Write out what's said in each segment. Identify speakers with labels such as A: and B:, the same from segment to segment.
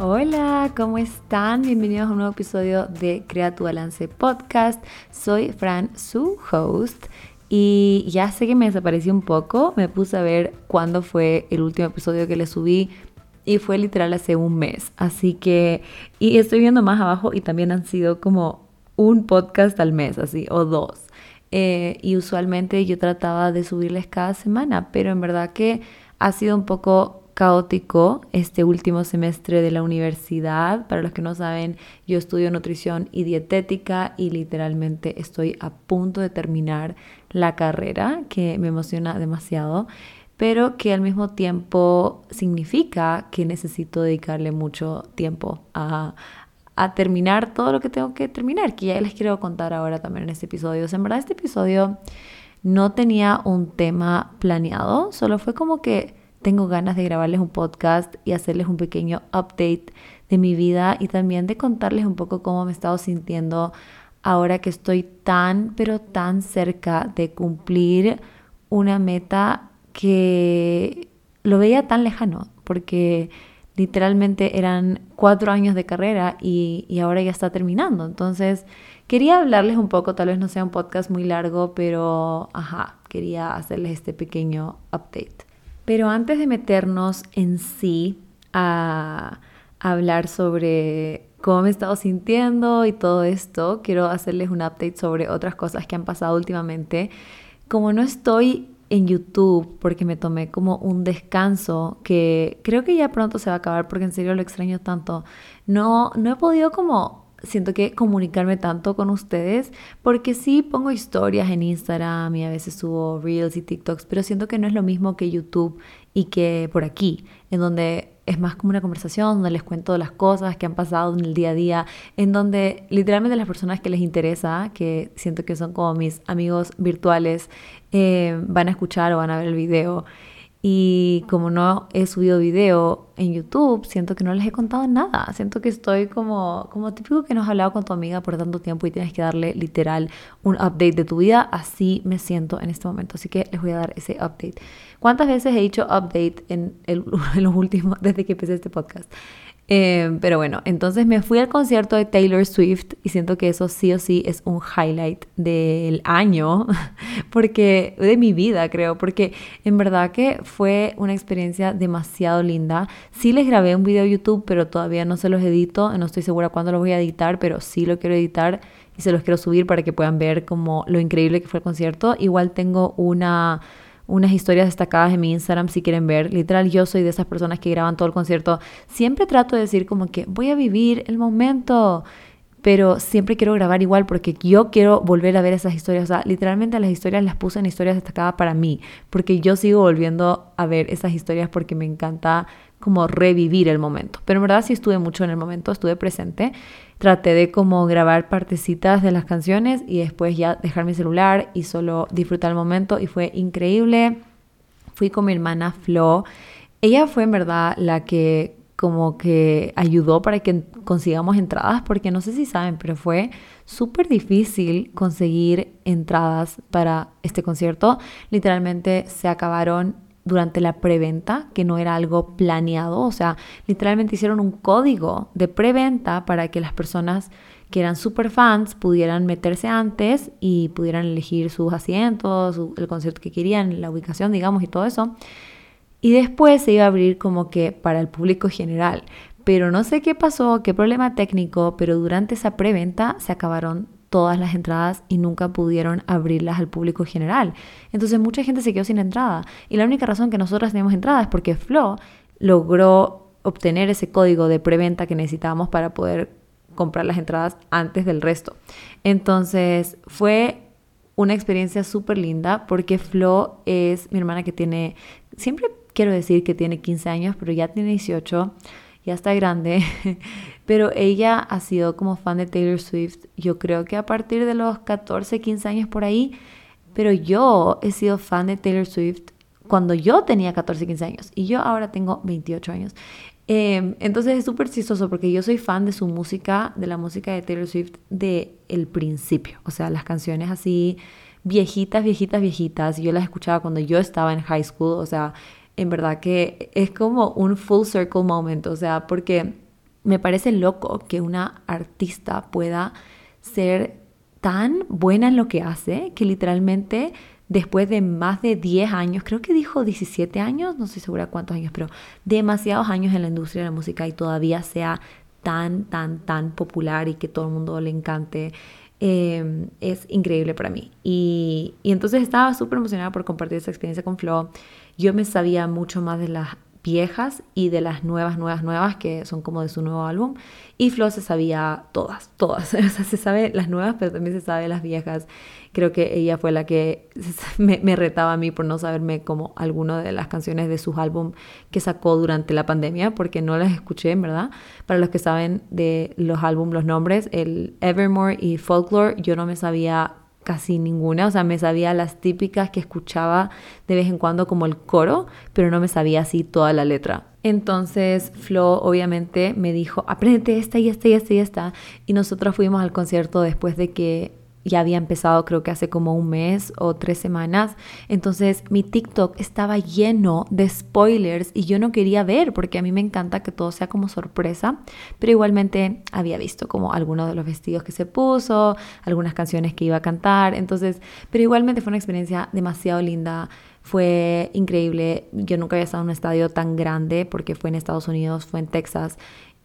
A: Hola, ¿cómo están? Bienvenidos a un nuevo episodio de Crea tu Balance Podcast. Soy Fran, su host. Y ya sé que me desaparecí un poco. Me puse a ver cuándo fue el último episodio que le subí. Y fue literal hace un mes. Así que. Y estoy viendo más abajo y también han sido como un podcast al mes, así, o dos. Eh, y usualmente yo trataba de subirles cada semana, pero en verdad que ha sido un poco caótico este último semestre de la universidad. Para los que no saben, yo estudio nutrición y dietética y literalmente estoy a punto de terminar la carrera, que me emociona demasiado, pero que al mismo tiempo significa que necesito dedicarle mucho tiempo a, a terminar todo lo que tengo que terminar, que ya les quiero contar ahora también en este episodio. en verdad este episodio no tenía un tema planeado, solo fue como que tengo ganas de grabarles un podcast y hacerles un pequeño update de mi vida y también de contarles un poco cómo me he estado sintiendo ahora que estoy tan, pero tan cerca de cumplir una meta que lo veía tan lejano, porque literalmente eran cuatro años de carrera y, y, ahora ya está terminando. Entonces, quería hablarles un poco, tal vez no sea un podcast muy largo, pero, ajá, quería hacerles este pequeño update. Pero antes de meternos en sí a, hablar sobre cómo me he estado sintiendo y todo esto, quiero hacerles un update sobre otras cosas que han pasado últimamente. Como no estoy en YouTube porque me tomé como un descanso que creo que ya pronto se va a acabar porque en serio lo extraño tanto. No, no he podido como siento que comunicarme tanto con ustedes porque sí pongo historias en Instagram y a veces subo reels y TikToks, pero siento que no es lo mismo que YouTube y que por aquí, en donde es más como una conversación, donde les cuento las cosas que han pasado en el día a día, en donde literalmente las personas que les interesa, que siento que son como mis amigos virtuales, eh, van a escuchar o van a ver el video. Y como no he subido video en YouTube, siento que no les he contado nada. Siento que estoy como, como típico que no has hablado con tu amiga por tanto tiempo y tienes que darle literal un update de tu vida. Así me siento en este momento. Así que les voy a dar ese update. ¿Cuántas veces he dicho update en, en los últimos, desde que empecé este podcast? Em, pero bueno, entonces me fui al concierto de Taylor Swift y siento que eso sí o sí es un highlight del año, porque de mi vida creo, porque en verdad que fue una experiencia demasiado linda. Sí les grabé un video a YouTube, pero todavía no se los edito, no estoy segura cuándo lo voy a editar, pero sí lo quiero editar y se los quiero subir para que puedan ver como lo increíble que fue el concierto. Igual tengo una unas historias destacadas en mi Instagram si quieren ver. Literal, yo soy de esas personas que graban todo el concierto. Siempre trato de decir como que voy a vivir el momento, pero siempre quiero grabar igual porque yo quiero volver a ver esas historias. O sea, literalmente las historias las puse en historias destacadas para mí, porque yo sigo volviendo a ver esas historias porque me encanta como revivir el momento. Pero en verdad sí estuve mucho en el momento, estuve presente. Traté de como grabar partecitas de las canciones y después ya dejar mi celular y solo disfrutar el momento y fue increíble. Fui con mi hermana Flo. Ella fue en verdad la que como que ayudó para que consigamos entradas, porque no sé si saben, pero fue súper difícil conseguir entradas para este concierto. Literalmente se acabaron durante la preventa, que no era algo planeado, o sea, literalmente hicieron un código de preventa para que las personas que eran super fans pudieran meterse antes y pudieran elegir sus asientos, el concierto que querían, la ubicación, digamos, y todo eso. Y después se iba a abrir como que para el público general. Pero no sé qué pasó, qué problema técnico, pero durante esa preventa se acabaron todas las entradas y nunca pudieron abrirlas al público general. Entonces mucha gente se quedó sin entrada. Y la única razón que nosotras teníamos entrada es porque Flo logró obtener ese código de preventa que necesitábamos para poder comprar las entradas antes del resto. Entonces fue una experiencia súper linda porque Flo es mi hermana que tiene, siempre quiero decir que tiene 15 años, pero ya tiene 18 ya está grande, pero ella ha sido como fan de Taylor Swift, yo creo que a partir de los 14, 15 años por ahí, pero yo he sido fan de Taylor Swift cuando yo tenía 14, 15 años y yo ahora tengo 28 años. Em, entonces es súper chistoso porque yo soy fan de su música, de la música de Taylor Swift de el principio, o sea, las canciones así viejitas, viejitas, viejitas. Yo las escuchaba cuando yo estaba en high school, o sea, en verdad que es como un full circle moment, o sea, porque me parece loco que una artista pueda ser tan buena en lo que hace que literalmente después de más de 10 años, creo que dijo 17 años, no estoy segura cuántos años, pero demasiados años en la industria de la música y todavía sea tan, tan, tan popular y que todo el mundo le encante. Em, es increíble para mí. Y, y entonces estaba súper emocionada por compartir esa experiencia con Flo. Yo me sabía mucho más de las viejas y de las nuevas, nuevas, nuevas que son como de su nuevo álbum. Y Flo se sabía todas, todas. O sea, se sabe las nuevas, pero también se sabe las viejas. Creo que ella fue la que me, retaba a mí por no saberme como alguna de las canciones de sus álbum que sacó durante la pandemia, porque no las escuché, en verdad. Para los que saben de los álbumes, los nombres, el Evermore y Folklore, yo no me sabía casi ninguna, o sea, me sabía las típicas que escuchaba de vez en cuando como el coro, pero no me sabía así toda la letra. Entonces Flo obviamente me dijo, aprende esta y esta y esta y esta. Y nosotros fuimos al concierto después de que ya había empezado creo que hace como un mes o tres semanas. Entonces mi TikTok estaba lleno de spoilers y yo no quería ver porque a mí me encanta que todo sea como sorpresa. Pero igualmente había visto como algunos de los vestidos que se puso, algunas canciones que iba a cantar. Entonces, pero igualmente fue una experiencia demasiado linda. Fue increíble. Yo nunca había estado en un estadio tan grande porque fue en Estados Unidos, fue en Texas.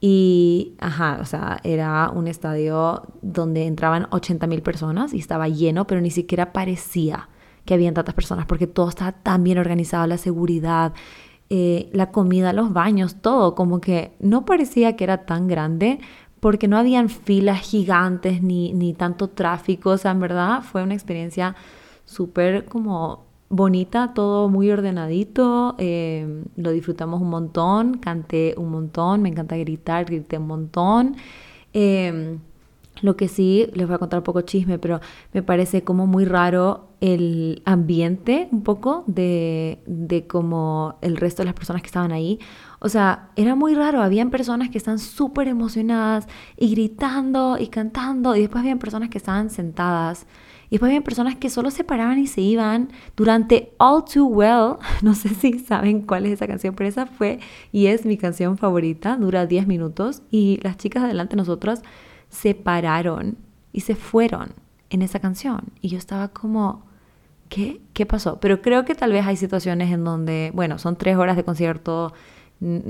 A: Y, ajá, o sea, era un estadio donde entraban 80 mil personas y estaba lleno, pero ni siquiera parecía que habían tantas personas porque todo estaba tan bien organizado, la seguridad, eh, la comida, los baños, todo, como que no parecía que era tan grande porque no habían filas gigantes ni, ni tanto tráfico, o sea, en verdad fue una experiencia súper como bonita, todo muy ordenadito, em, lo disfrutamos un montón, canté un montón, me encanta gritar, grité un montón. Em, lo que sí, les voy a contar un poco chisme, pero me parece como muy raro el ambiente un poco de, de como el resto de las personas que estaban ahí. O sea, era muy raro, habían personas que están súper emocionadas y gritando y cantando y después habían personas que estaban sentadas y después había personas que solo se paraban y se iban durante All Too Well. No sé si saben cuál es esa canción, pero esa fue y es mi canción favorita. Dura 10 minutos y las chicas adelante de nosotras se pararon y se fueron en esa canción. Y yo estaba como, ¿qué? ¿Qué pasó? Pero creo que tal vez hay situaciones en donde, bueno, son tres horas de concierto,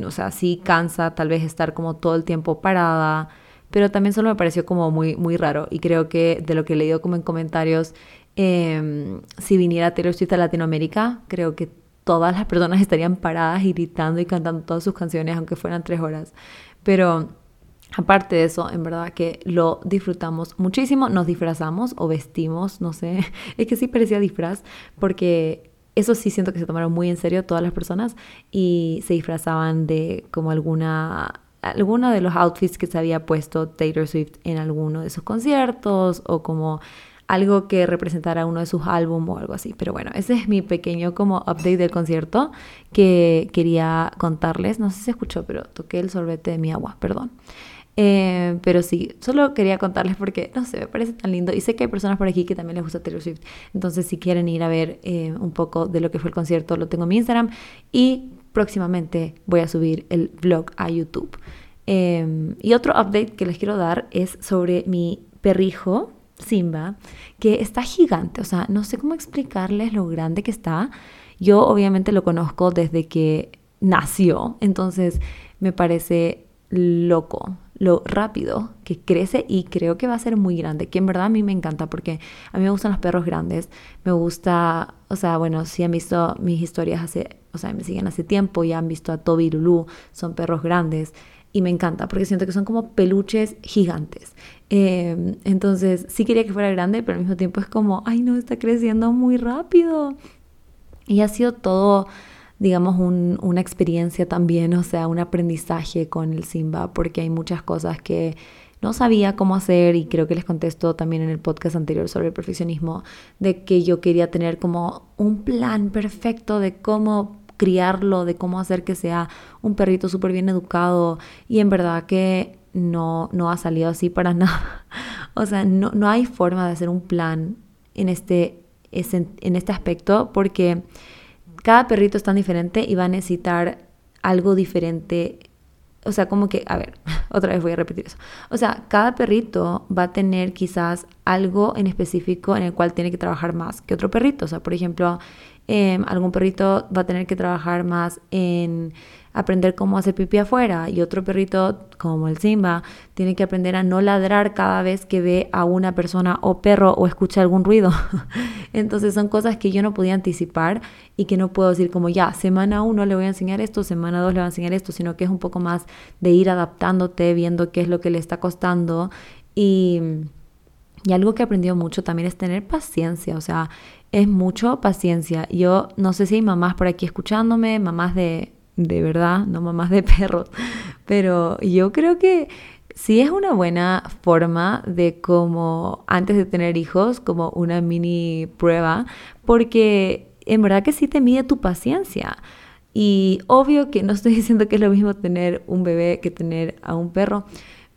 A: o sea, sí cansa tal vez estar como todo el tiempo parada pero también solo me pareció como muy, muy raro y creo que de lo que he leído como en comentarios, em, si viniera Taylor Swift a Latinoamérica, creo que todas las personas estarían paradas y gritando y cantando todas sus canciones, aunque fueran tres horas. Pero aparte de eso, en verdad que lo disfrutamos muchísimo, nos disfrazamos o vestimos, no sé, es que sí parecía disfraz, porque eso sí siento que se tomaron muy en serio todas las personas y se disfrazaban de como alguna alguno de los outfits que se había puesto Taylor Swift en alguno de sus conciertos o como algo que representara uno de sus álbumes o algo así. Pero bueno, ese es mi pequeño como update del concierto que quería contarles. No sé si se escuchó, pero toqué el sorbete de mi agua, perdón. Eh, pero sí, solo quería contarles porque, no sé, me parece tan lindo. Y sé que hay personas por aquí que también les gusta Taylor Swift. Entonces, si quieren ir a ver eh, un poco de lo que fue el concierto, lo tengo en mi Instagram. Y próximamente voy a subir el vlog a YouTube. Em, y otro update que les quiero dar es sobre mi perrijo, Simba, que está gigante. O sea, no sé cómo explicarles lo grande que está. Yo obviamente lo conozco desde que nació, entonces me parece loco lo rápido que crece y creo que va a ser muy grande, que en verdad a mí me encanta porque a mí me gustan los perros grandes, me gusta, o sea, bueno, si han visto mis historias hace, o sea, me siguen hace tiempo, ya han visto a Toby y Lulu, son perros grandes y me encanta porque siento que son como peluches gigantes. Em, entonces sí quería que fuera grande, pero al mismo tiempo es como, ay no, está creciendo muy rápido. Y ha sido todo, digamos, una experiencia también, o sea, un aprendizaje con el Simba, porque hay muchas cosas que no sabía cómo hacer y creo que les contesto también en el podcast anterior sobre el perfeccionismo, de que yo quería tener como un plan perfecto de cómo criarlo, de cómo hacer que sea un perrito súper bien educado y en verdad que no, no ha salido así para nada. o sea, no, no hay forma de hacer un plan en este, en este aspecto porque cada perrito es tan diferente y va a necesitar algo diferente o sea, como que, a ver, otra vez voy a repetir eso. O sea, cada perrito va a tener quizás algo en específico en el cual tiene que trabajar más que otro perrito. O sea, por ejemplo, em, algún perrito va a tener que trabajar más en aprender cómo hacer pipí afuera y otro perrito como el Simba tiene que aprender a no ladrar cada vez que ve a una persona o perro o escucha algún ruido. Entonces son cosas que yo no podía anticipar y que no puedo decir como ya, semana uno le voy a enseñar esto, semana dos le voy a enseñar esto, sino que es un poco más de ir adaptándote, viendo qué es lo que le está costando y... Y algo que he aprendido mucho también es tener paciencia, o sea, es mucho paciencia. Yo no sé si hay mamás por aquí escuchándome, mamás de de verdad, no mamás de perros, pero yo creo que sí es una buena forma de como antes de tener hijos, como una mini prueba, porque en verdad que sí te mide tu paciencia. Y obvio que no estoy diciendo que es lo mismo tener un bebé que tener a un perro,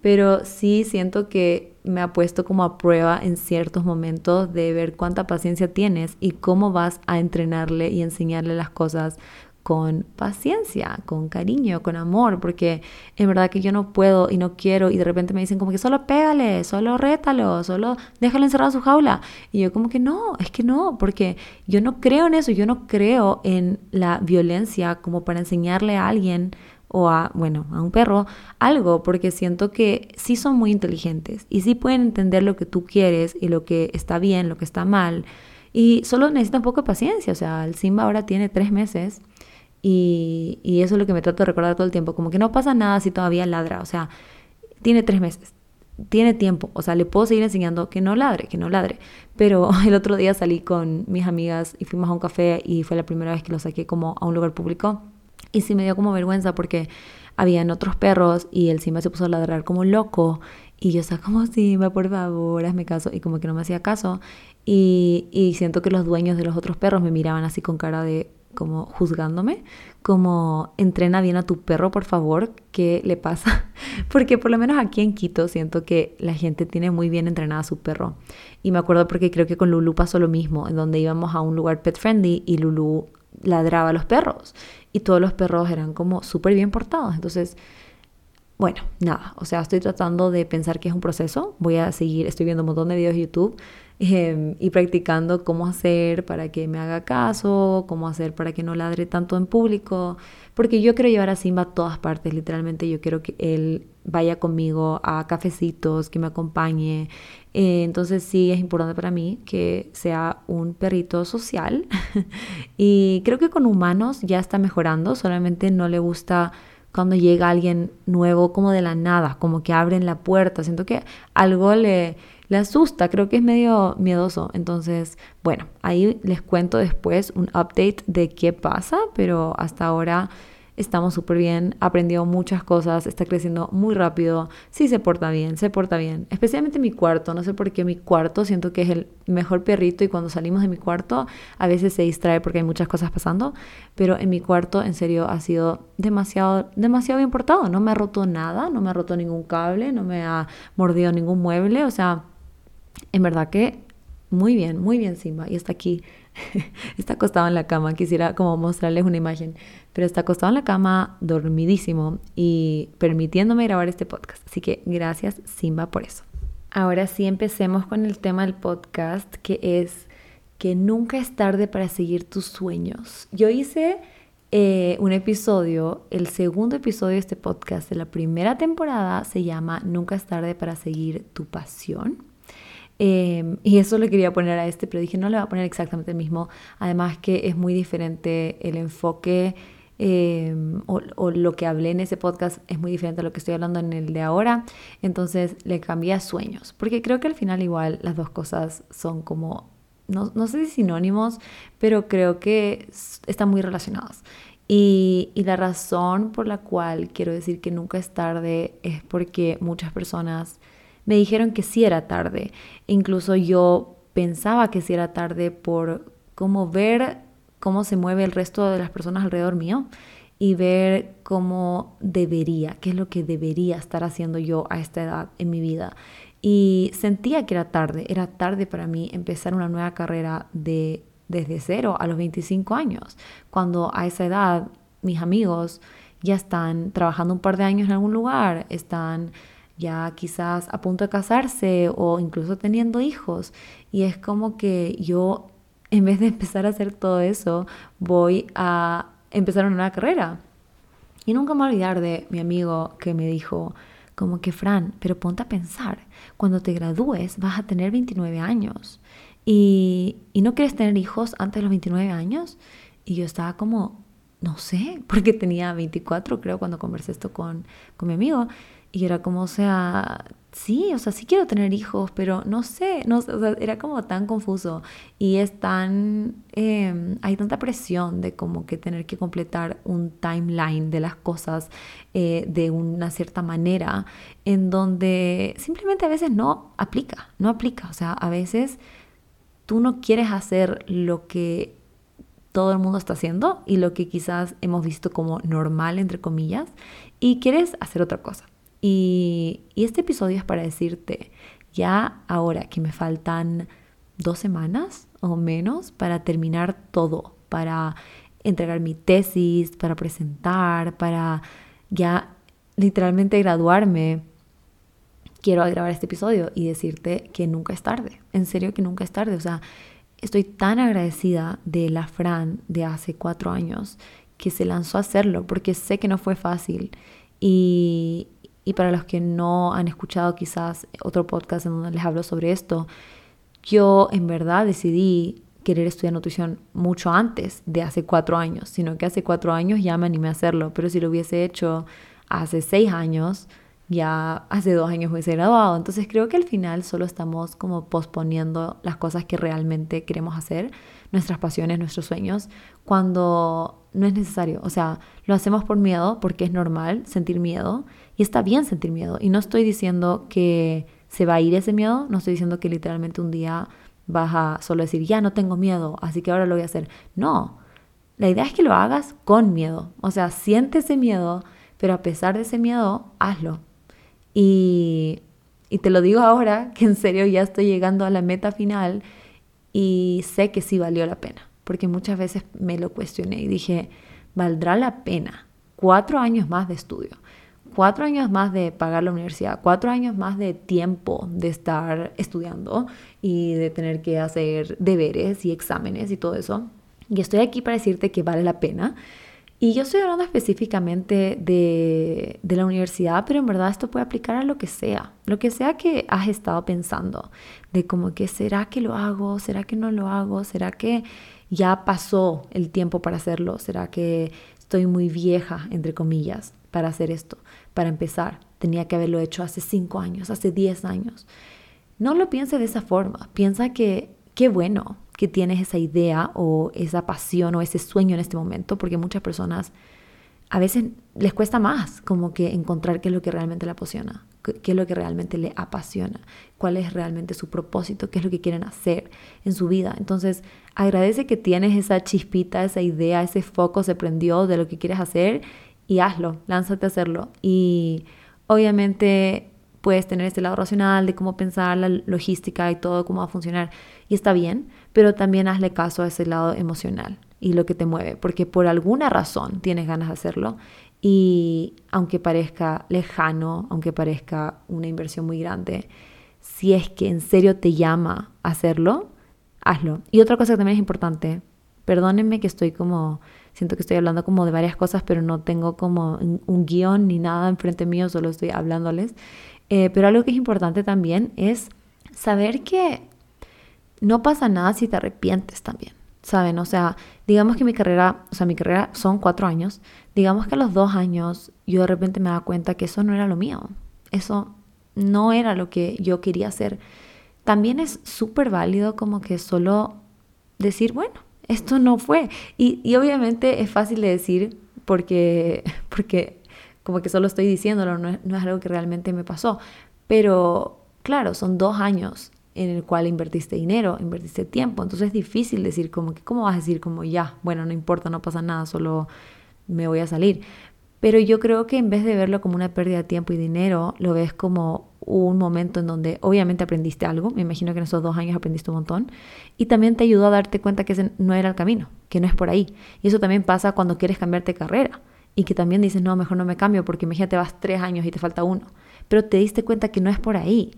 A: pero sí siento que me ha puesto como a prueba en ciertos momentos de ver cuánta paciencia tienes y cómo vas a entrenarle y enseñarle las cosas con paciencia, con cariño, con amor, porque en verdad que yo no puedo y no quiero y de repente me dicen como que solo pégale, solo rétalo, solo déjalo encerrado en su jaula. Y yo como que no, es que no, porque yo no creo en eso, yo no creo en la violencia como para enseñarle a alguien o a, bueno, a un perro algo, porque siento que sí son muy inteligentes y sí pueden entender lo que tú quieres y lo que está bien, lo que está mal. Y solo necesitan poco de paciencia, o sea, el Simba ahora tiene tres meses y, eso es lo que me trato de recordar todo el tiempo, como que no pasa nada si todavía ladra, o sea, tiene tres meses, tiene tiempo, o sea, le puedo seguir enseñando que no ladre, que no ladre. Pero el otro día salí con mis amigas y fuimos a un café y fue la primera vez que lo saqué como a un lugar público y sí me dio como vergüenza porque habían otros perros y el Simba se puso a ladrar como loco y yo estaba como, Simba, por favor, hazme caso y como que no me hacía caso y, y siento que los dueños de los otros perros me miraban así con cara de como juzgándome, como entrena bien a tu perro, por favor, ¿qué le pasa? Porque por lo menos aquí en Quito siento que la gente tiene muy bien entrenada a su perro. Y me acuerdo porque creo que con Lulu pasó lo mismo, en donde íbamos a un lugar pet friendly y Lulu ladraba a los perros y todos los perros eran como súper bien portados. Entonces, bueno, nada, o sea, estoy tratando de pensar que es un proceso. Voy a seguir, estoy viendo un montón de videos de YouTube Em, y practicando cómo hacer para que me haga caso, cómo hacer para que no ladre tanto en público, porque yo quiero llevar a Simba a todas partes, literalmente yo quiero que él vaya conmigo a cafecitos, que me acompañe. Eh, entonces sí es importante para mí que sea un perrito social y creo que con humanos ya está mejorando, solamente no le gusta cuando llega alguien nuevo como de la nada, como que abren la puerta, siento que algo le le asusta, creo que es medio miedoso. Entonces, bueno, ahí les cuento después un update de qué pasa, pero hasta ahora estamos súper bien, aprendió muchas cosas, está creciendo muy rápido, sí se porta bien, se porta bien, especialmente mi cuarto, no sé por qué mi cuarto siento que es el mejor perrito y cuando salimos de mi cuarto a veces se distrae porque hay muchas cosas pasando, pero en mi cuarto en serio ha sido demasiado, demasiado bien portado, no me ha roto nada, no me ha roto ningún cable, no me ha mordido ningún mueble, o sea en verdad que muy bien, muy bien Simba. Y está aquí, está acostado en la cama. Quisiera como mostrarles una imagen, pero está acostado en la cama, dormidísimo y permitiéndome grabar este podcast. Así que gracias Simba por eso. Ahora sí empecemos con el tema del podcast, que es que nunca es tarde para seguir tus sueños. Yo hice eh, un episodio, el segundo episodio de este podcast de la primera temporada se llama Nunca es tarde para seguir tu pasión. Em, y eso le quería poner a este, pero dije, no le voy a poner exactamente el mismo. Además que es muy diferente el enfoque em, o, lo que hablé en ese podcast es muy diferente a lo que estoy hablando en el de ahora. Entonces le cambié a sueños, porque creo que al final igual las dos cosas son como, no, no sé si sinónimos, pero creo que están muy relacionados. Y, y, la razón por la cual quiero decir que nunca es tarde es porque muchas personas me dijeron que sí era tarde. Incluso yo pensaba que sí era tarde por cómo ver cómo se mueve el resto de las personas alrededor mío y ver cómo debería, qué es lo que debería estar haciendo yo a esta edad en mi vida. Y sentía que era tarde, era tarde para mí empezar una nueva carrera de, desde cero a los 25 años, cuando a esa edad mis amigos ya están trabajando un par de años en algún lugar, están ya quizás a punto de casarse o incluso teniendo hijos. Y es como que yo, en vez de empezar a hacer todo eso, voy a empezar una nueva carrera. Y nunca me voy a olvidar de mi amigo que me dijo, como que, Fran, pero ponte a pensar, cuando te gradúes vas a tener 29 años y, y no quieres tener hijos antes de los 29 años. Y yo estaba como, no sé, porque tenía 24 creo cuando conversé esto con, con mi amigo. Y era como, o sea, sí, o sea, sí quiero tener hijos, pero no sé, no, o sea, era como tan confuso y es tan, em, hay tanta presión de como que tener que completar un timeline de las cosas eh, de una cierta manera, en donde simplemente a veces no aplica, no aplica, o sea, a veces tú no quieres hacer lo que todo el mundo está haciendo y lo que quizás hemos visto como normal, entre comillas, y quieres hacer otra cosa. Y, este episodio es para decirte, ya ahora que me faltan dos semanas o menos para terminar todo, para entregar mi tesis, para presentar, para ya literalmente graduarme, quiero grabar este episodio y decirte que nunca es tarde, en serio que nunca es tarde, o sea, estoy tan agradecida de la Fran de hace cuatro años que se lanzó a hacerlo, porque sé que no fue fácil y, y para los que no han escuchado quizás otro podcast en donde les hablo sobre esto, yo en verdad decidí querer estudiar nutrición mucho antes de hace cuatro años, sino que hace cuatro años ya me animé a hacerlo, pero si lo hubiese hecho hace seis años, ya hace dos años hubiese graduado. Entonces creo que al final solo estamos como posponiendo las cosas que realmente queremos hacer, nuestras pasiones, nuestros sueños, cuando no es necesario. O sea, lo hacemos por miedo, porque es normal sentir miedo y está bien sentir miedo. Y no estoy diciendo que se va a ir ese miedo, no estoy diciendo que literalmente un día vas a solo decir, ya no tengo miedo, así que ahora lo voy a hacer. No, la idea es que lo hagas con miedo. O sea, siente ese miedo, pero a pesar de ese miedo, hazlo. Y, y te lo digo ahora, que en serio ya estoy llegando a la meta final y sé que sí valió la pena, porque muchas veces me lo cuestioné y dije, ¿valdrá la pena? Cuatro años más de estudio cuatro años más de pagar la universidad, cuatro años más de tiempo de estar estudiando y de tener que hacer deberes y exámenes y todo eso. Y estoy aquí para decirte que vale la pena. Y yo estoy hablando específicamente de, de, la universidad, pero en verdad esto puede aplicar a lo que sea, lo que sea que has estado pensando, de como que será que lo hago, será que no lo hago, será que ya pasó el tiempo para hacerlo, será que estoy muy vieja, entre comillas, para hacer esto para empezar. Tenía que haberlo hecho hace cinco años, hace diez años. No lo piense de esa forma. Piensa que qué bueno que tienes esa idea o esa pasión o ese sueño en este momento, porque muchas personas a veces les cuesta más como que encontrar qué es lo que realmente le apasiona, qué es lo que realmente le apasiona, cuál es realmente su propósito, qué es lo que quieren hacer en su vida. Entonces, agradece que tienes esa chispita, esa idea, ese foco se prendió de lo que quieres hacer y hazlo, lánzate a hacerlo. Y obviamente puedes tener este lado racional de cómo pensar la logística y todo, cómo va a funcionar, y está bien, pero también hazle caso a ese lado emocional y lo que te mueve, porque por alguna razón tienes ganas de hacerlo y aunque parezca lejano, aunque parezca una inversión muy grande, si es que en serio te llama a hacerlo, hazlo. Y otra cosa que también es importante, perdónenme que estoy como siento que estoy hablando como de varias cosas, pero no tengo como un guion ni nada enfrente mío, solo estoy hablándoles. Eh, pero algo que es importante también es saber que no pasa nada si te arrepientes también, ¿saben? O sea, digamos que mi carrera, o sea, mi carrera son cuatro años, digamos que a los dos años yo de repente me da cuenta que eso no era lo mío, eso no era lo que yo quería hacer. También es súper válido como que solo decir, bueno, esto no fue. Y, obviamente es fácil de decir porque, porque como que solo estoy diciéndolo, no es, no es algo que realmente me pasó. Pero claro, son dos años en el cual invertiste dinero, invertiste tiempo, entonces es difícil decir como que, ¿cómo vas a decir como ya, bueno, no importa, no pasa nada, solo me voy a salir? Pero yo creo que en vez de verlo como una pérdida de tiempo y dinero, lo ves como un momento en donde obviamente aprendiste algo, me imagino que en esos dos años aprendiste un montón, y también te ayudó a darte cuenta que ese no era el camino, que no es por ahí. Y eso también pasa cuando quieres cambiarte de carrera. y que también dices, no, mejor no me cambio porque imagínate vas tres años y te falta uno, pero te diste cuenta que no es por ahí.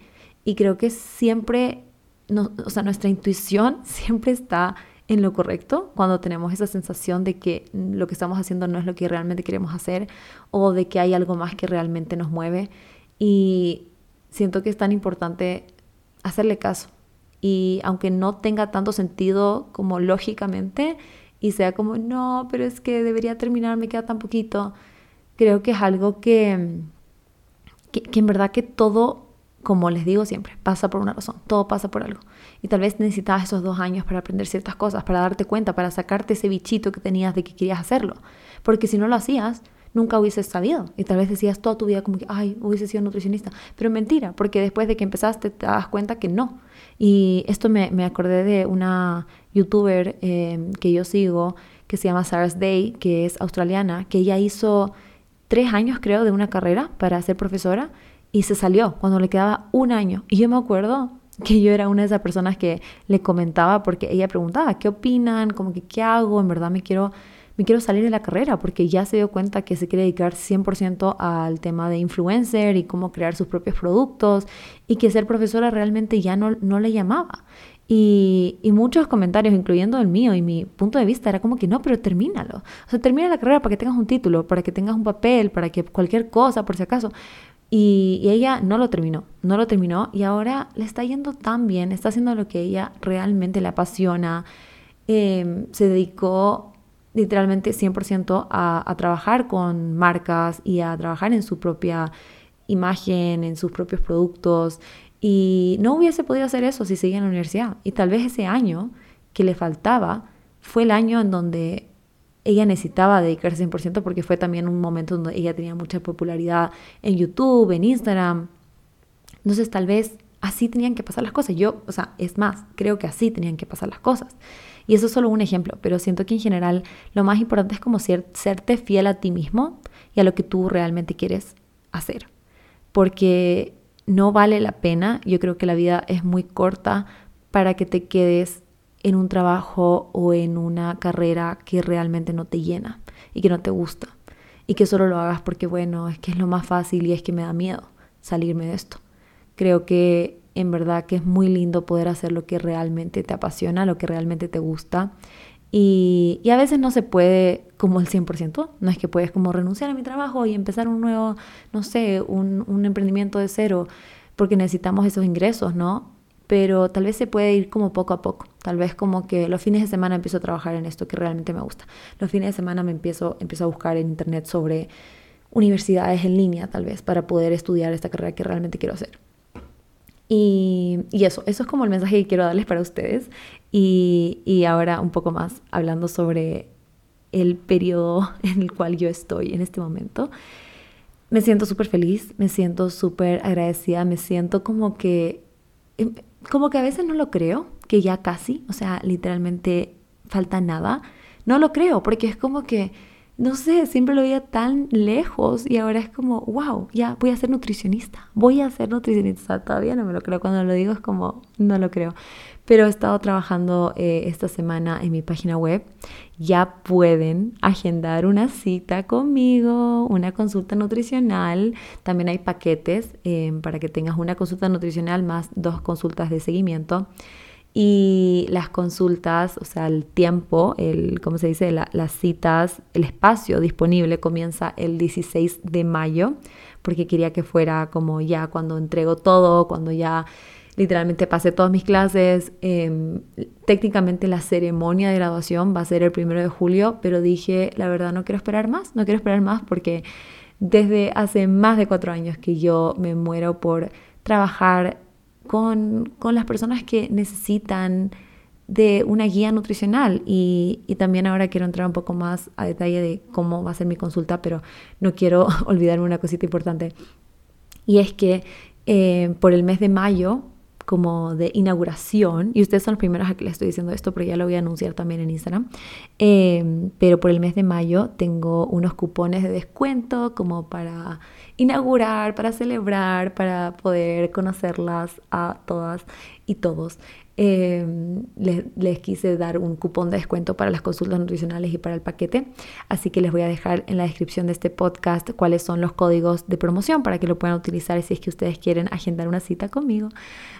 A: Y creo que siempre, o sea, nuestra intuición siempre está en lo correcto cuando tenemos esa sensación de que lo que estamos haciendo no es lo que realmente queremos hacer o de que hay algo más que realmente nos mueve. Y siento que es tan importante hacerle caso. Y aunque no tenga tanto sentido como lógicamente, y sea como, no, pero es que debería terminar, me queda tan poquito. Creo que es algo que, que, en verdad que todo, como les digo siempre, pasa por una razón, todo pasa por algo. Y tal vez necesitabas esos dos años para aprender ciertas cosas, para darte cuenta, para sacarte ese bichito que tenías de que querías hacerlo. Porque si no lo hacías, nunca hubieses sabido. Y tal vez decías toda tu vida como que, ay, hubiese sido nutricionista. Pero mentira, porque después de que empezaste te das cuenta que no. Y esto me, me acordé de una youtuber em, que yo sigo, que se llama Sarah's Day, que es australiana, que ella hizo tres años, creo, de una carrera para ser profesora y se salió cuando le quedaba un año. Y yo me acuerdo que yo era una de esas personas que le comentaba porque ella preguntaba, ¿qué opinan? Como que, ¿qué hago? En verdad me quiero me quiero salir de la carrera porque ya se dio cuenta que se quiere dedicar 100% al tema de influencer y cómo crear sus propios productos y que ser profesora realmente ya no, no le llamaba. Y, y, muchos comentarios, incluyendo el mío y mi punto de vista, era como que no, pero termínalo. O sea, termina la carrera para que tengas un título, para que tengas un papel, para que cualquier cosa, por si acaso. Y, ella no lo terminó, no lo terminó y ahora le está yendo tan bien, está haciendo lo que ella realmente le apasiona. Eh, se dedicó literalmente 100% a, a trabajar con marcas y a trabajar en su propia imagen, en sus propios productos. Y no hubiese podido hacer eso si seguía en la universidad. Y tal vez ese año que le faltaba fue el año en donde ella necesitaba dedicarse 100% porque fue también un momento donde ella tenía mucha popularidad en YouTube, en Instagram. Entonces tal vez así tenían que pasar las cosas. Yo, o sea, es más, creo que así tenían que pasar las cosas. Y eso es solo un ejemplo, pero siento que en general lo más importante es como ser, serte fiel a ti mismo y a lo que tú realmente quieres hacer. Porque no vale la pena, yo creo que la vida es muy corta para que te quedes en un trabajo o en una carrera que realmente no te llena y que no te gusta. Y que solo lo hagas porque, bueno, es que es lo más fácil y es que me da miedo salirme de esto. Creo que en verdad que es muy lindo poder hacer lo que realmente te apasiona, lo que realmente te gusta. Y, a veces no se puede como el 100%, no es que puedes como renunciar a mi trabajo y empezar un nuevo, no sé, un, un emprendimiento de cero, porque necesitamos esos ingresos, ¿no? Pero tal vez se puede ir como poco a poco. Tal vez como que los fines de semana empiezo a trabajar en esto que realmente me gusta. Los fines de semana me empiezo, empiezo a buscar en internet sobre universidades en línea, tal vez, para poder estudiar esta carrera que realmente quiero hacer. Y, eso, eso es como el mensaje que quiero darles para ustedes. Y, y ahora un poco más hablando sobre el periodo en el cual yo estoy en este momento. Me siento súper feliz, me siento súper agradecida, me siento como que, em, como que a veces no lo creo, que ya casi, o sea, literalmente falta nada. No lo creo, porque es como que no sé, siempre lo veía tan lejos y ahora es como, wow, ya voy a ser nutricionista, voy a ser nutricionista. Todavía no me lo creo, cuando lo digo es como, no lo creo. Pero he estado trabajando eh, esta semana en mi página web. Ya pueden agendar una cita conmigo, una consulta nutricional. También hay paquetes eh, para que tengas una consulta nutricional más dos consultas de seguimiento y las consultas, o sea, el tiempo, el, ¿cómo se dice? las citas, el espacio disponible comienza el 16 de mayo, porque quería que fuera como ya cuando entrego todo, cuando ya literalmente pasé todas mis clases. Em, técnicamente la ceremonia de graduación va a ser el primero de julio, pero dije, la verdad no quiero esperar más, no quiero esperar más porque desde hace más de cuatro años que yo me muero por trabajar con, las personas que necesitan de una guía nutricional y, también ahora quiero entrar un poco más a detalle de cómo va a ser mi consulta, pero no quiero olvidarme una cosita importante. Y es que eh, por el mes de mayo, como de inauguración, y ustedes son los primeros a que les estoy diciendo esto, pero ya lo voy a anunciar también en Instagram, eh, pero por el mes de mayo tengo unos cupones de descuento como para inaugurar, para celebrar, para poder conocerlas a todas y todos, em, les, les, quise dar un cupón de descuento para las consultas nutricionales y para el paquete. Así que les voy a dejar en la descripción de este podcast cuáles son los códigos de promoción para que lo puedan utilizar si es que ustedes quieren agendar una cita conmigo.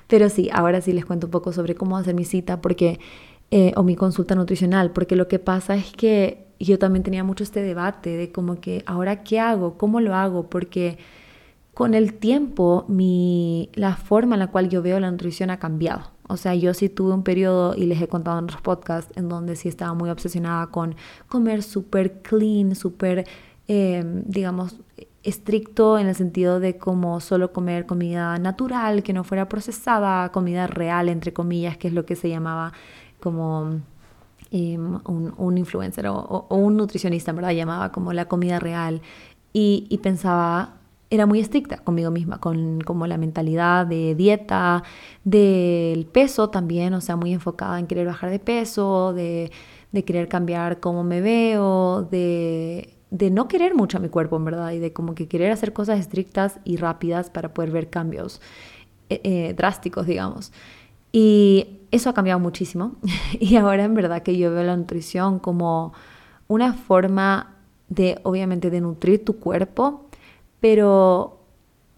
A: Pero sí, ahora sí les cuento un poco sobre cómo hacer mi cita porque, eh, o mi consulta nutricional, porque lo que pasa es que yo también tenía mucho este debate de como que ahora qué hago, cómo lo hago, porque con el tiempo mi, la forma en la cual yo veo la nutrición ha cambiado. O sea, yo sí tuve un periodo, y les he contado en otros podcasts, en donde sí estaba muy obsesionada con comer súper clean, súper, em, digamos, estricto en el sentido de como solo comer comida natural, que no fuera procesada, comida real, entre comillas, que es lo que se llamaba como un, influencer o, un nutricionista, ¿verdad? Llamaba como la comida real. Y, pensaba, era muy estricta conmigo misma, con como la mentalidad de dieta, del peso también, o sea, muy enfocada en querer bajar de peso, de, querer cambiar cómo me veo, de, de, no querer mucho a mi cuerpo, en verdad, y de como que querer hacer cosas estrictas y rápidas para poder ver cambios eh, eh, drásticos, digamos. Y eso ha cambiado muchísimo. y ahora en verdad que yo veo la nutrición como una forma de, obviamente, de nutrir tu cuerpo pero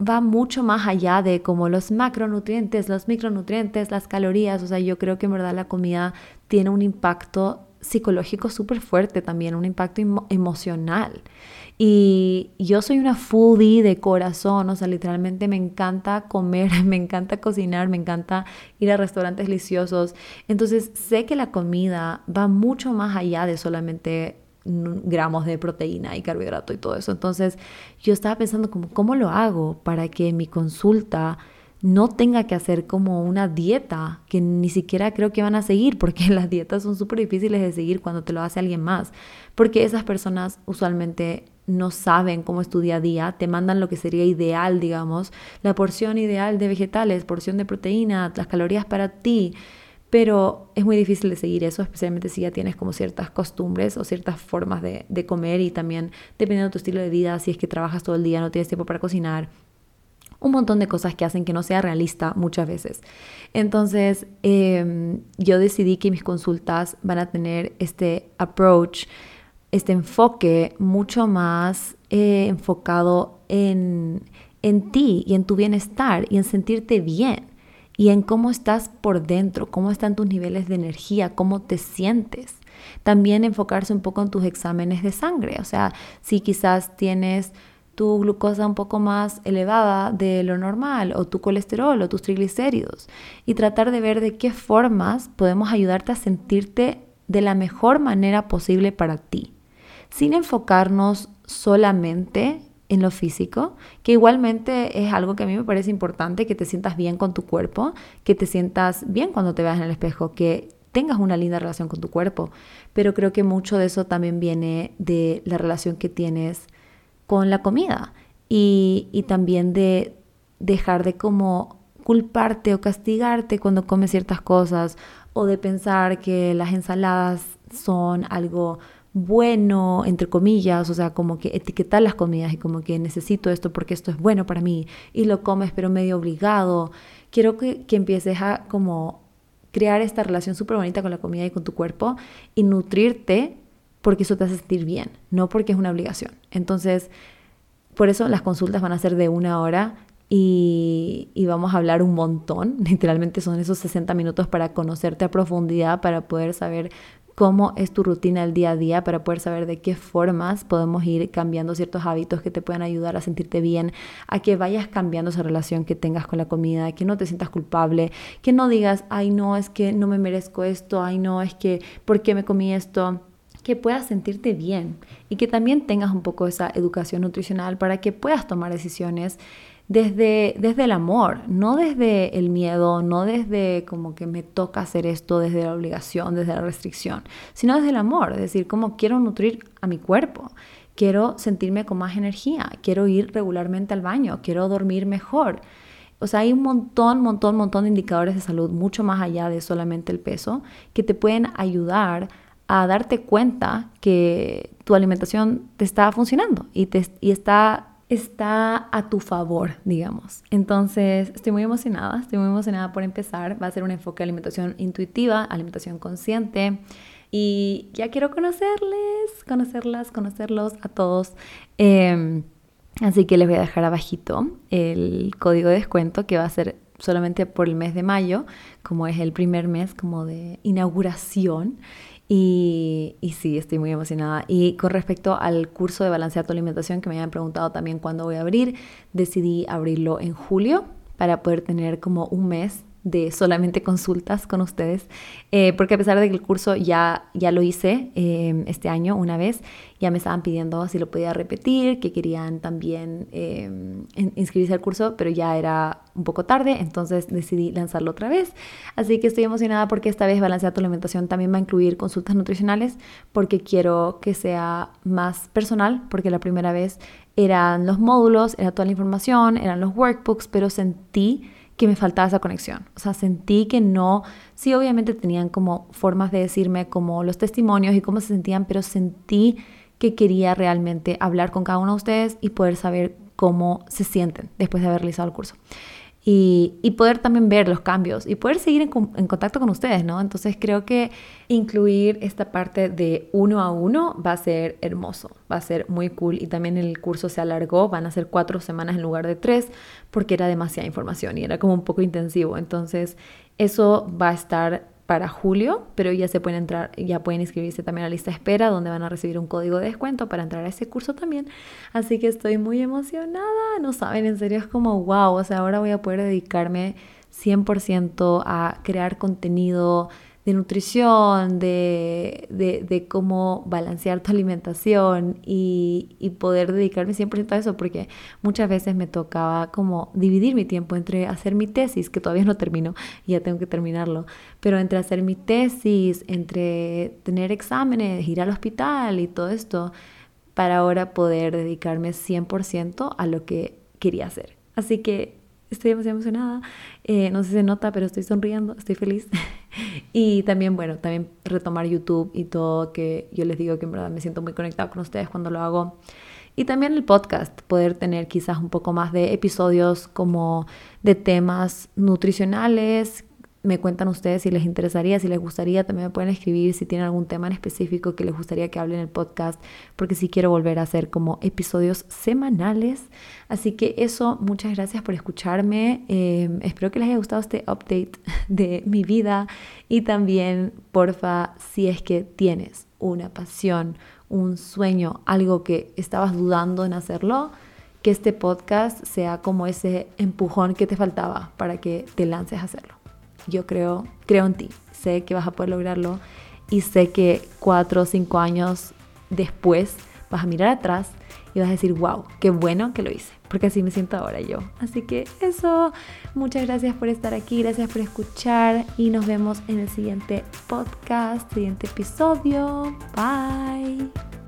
A: va mucho más allá de como los macronutrientes, los micronutrientes, las calorías. O sea, yo creo que en verdad la comida tiene un impacto psicológico súper fuerte también, un impacto emocional. Y yo soy una foodie de corazón, o sea, literalmente me encanta comer, me encanta cocinar, me encanta ir a restaurantes deliciosos. Entonces sé que la comida va mucho más allá de solamente gramos de proteína y carbohidrato y todo eso. Entonces yo estaba pensando como, ¿cómo lo hago para que mi consulta no tenga que hacer como una dieta que ni siquiera creo que van a seguir, porque las dietas son súper difíciles de seguir cuando te lo hace alguien más, porque esas personas usualmente no saben cómo es tu día a día, te mandan lo que sería ideal, digamos, la porción ideal de vegetales, porción de proteína, las calorías para ti, pero es muy difícil de seguir eso, especialmente si ya tienes como ciertas costumbres o ciertas formas de, comer y también dependiendo de tu estilo de vida, si es que trabajas todo el día, no tienes tiempo para cocinar, un montón de cosas que hacen que no sea realista muchas veces. Entonces, em, yo decidí que mis consultas van a tener este approach, este enfoque mucho más eh, enfocado en, en ti y en tu bienestar y en sentirte bien y en cómo estás por dentro, cómo están tus niveles de energía, cómo te sientes. También enfocarse un poco en tus exámenes de sangre, o sea, si quizás tienes tu glucosa un poco más elevada de lo normal o tu colesterol o tus triglicéridos y tratar de ver de qué formas podemos ayudarte a sentirte de la mejor manera posible para ti, sin enfocarnos solamente en lo físico, que igualmente es algo que a mí me parece importante, que te sientas bien con tu cuerpo, que te sientas bien cuando te veas en el espejo, que tengas una linda relación con tu cuerpo, pero creo que mucho de eso también viene de la relación que tienes con la comida y, y también de dejar de como culparte o castigarte cuando comes ciertas cosas o de pensar que las ensaladas son algo bueno, entre comillas, o sea, como que etiquetar las comidas y como que necesito esto porque esto es bueno para mí y lo comes pero medio obligado. Quiero que, que empieces a como crear esta relación súper bonita con la comida y con tu cuerpo y nutrirte porque eso te hace sentir bien, no porque es una obligación. Entonces, por eso las consultas van a ser de una hora y, y, vamos a hablar un montón. Literalmente son esos 60 minutos para conocerte a profundidad, para poder saber cómo es tu rutina el día a día para poder saber de qué formas podemos ir cambiando ciertos hábitos que te puedan ayudar a sentirte bien, a que vayas cambiando esa relación que tengas con la comida, que no te sientas culpable, que no digas, ay no, es que no me merezco esto, ay no, es que, ¿por qué me comí esto? que puedas sentirte bien y que también tengas un poco esa educación nutricional para que puedas tomar decisiones desde, desde el amor, no desde el miedo, no desde como que me toca hacer esto, desde la obligación, desde la restricción, sino desde el amor, es decir, como quiero nutrir a mi cuerpo, quiero sentirme con más energía, quiero ir regularmente al baño, quiero dormir mejor. O sea, hay un montón, montón, montón de indicadores de salud, mucho más allá de solamente el peso, que te pueden ayudar a darte cuenta que tu alimentación te está funcionando y, te, y está está a tu favor, digamos. Entonces, estoy muy emocionada, estoy muy emocionada por empezar. Va a ser un enfoque de alimentación intuitiva, alimentación consciente. Y ya quiero conocerles, conocerlas, conocerlos a todos. Em, así que les voy a dejar abajito el código de descuento que va a ser solamente por el mes de mayo, como es el primer mes como de inauguración. Y, y, sí, estoy muy emocionada. Y con respecto al curso de balancear tu alimentación, que me habían preguntado también cuándo voy a abrir, decidí abrirlo en julio para poder tener como un mes de solamente consultas con ustedes, eh, porque a pesar de que el curso ya, ya lo hice eh, este año una vez, ya me estaban pidiendo si lo podía repetir, que querían también eh, inscribirse al curso, pero ya era un poco tarde, entonces decidí lanzarlo otra vez. Así que estoy emocionada porque esta vez Balancea tu alimentación también va a incluir consultas nutricionales, porque quiero que sea más personal, porque la primera vez eran los módulos, era toda la información, eran los workbooks, pero sentí que me faltaba esa conexión. O sea, sentí que no, sí, obviamente tenían como formas de decirme como los testimonios y cómo se sentían, pero sentí que quería realmente hablar con cada uno de ustedes y poder saber cómo se sienten después de haber realizado el curso y, poder también ver los cambios y poder seguir en, contacto con ustedes, ¿no? Entonces creo que incluir esta parte de uno a uno va a ser hermoso, va a ser muy cool y también el curso se alargó, van a ser cuatro semanas en lugar de tres porque era demasiada información y era como un poco intensivo, entonces eso va a estar para julio, pero ya se pueden entrar, ya pueden inscribirse también a la lista de espera, donde van a recibir un código de descuento para entrar a ese curso también. Así que estoy muy emocionada, no saben, en serio es como wow, o sea, ahora voy a poder dedicarme 100% a crear contenido de nutrición, de, de, cómo balancear tu alimentación y, y, poder dedicarme 100% a eso, porque muchas veces me tocaba como dividir mi tiempo entre hacer mi tesis, que todavía no termino ya tengo que terminarlo, pero entre hacer mi tesis, entre tener exámenes, ir al hospital y todo esto, para ahora poder dedicarme 100% a lo que quería hacer. Así que estoy demasiado emocionada. Eh, no sé si se nota, pero estoy sonriendo, estoy feliz. y también, bueno, también retomar YouTube y todo, que yo les digo que en verdad me siento muy conectado con ustedes cuando lo hago. Y también el podcast, poder tener quizás un poco más de episodios como de temas nutricionales me cuentan ustedes si les interesaría, si les gustaría, también me pueden escribir si tienen algún tema en específico que les gustaría que hable en el podcast, porque sí quiero volver a hacer como episodios semanales. Así que eso, muchas gracias por escucharme. Em, espero que les haya gustado este update de mi vida y también, porfa, si es que tienes una pasión, un sueño, algo que estabas dudando en hacerlo, que este podcast sea como ese empujón que te faltaba para que te lances a hacerlo yo creo, creo en ti, sé que vas a poder lograrlo y sé que cuatro o cinco años después vas a mirar atrás y vas a decir, wow, qué bueno que lo hice, porque así me siento ahora yo. Así que eso, muchas gracias por estar aquí, gracias por escuchar y nos vemos en el siguiente podcast, siguiente episodio. Bye.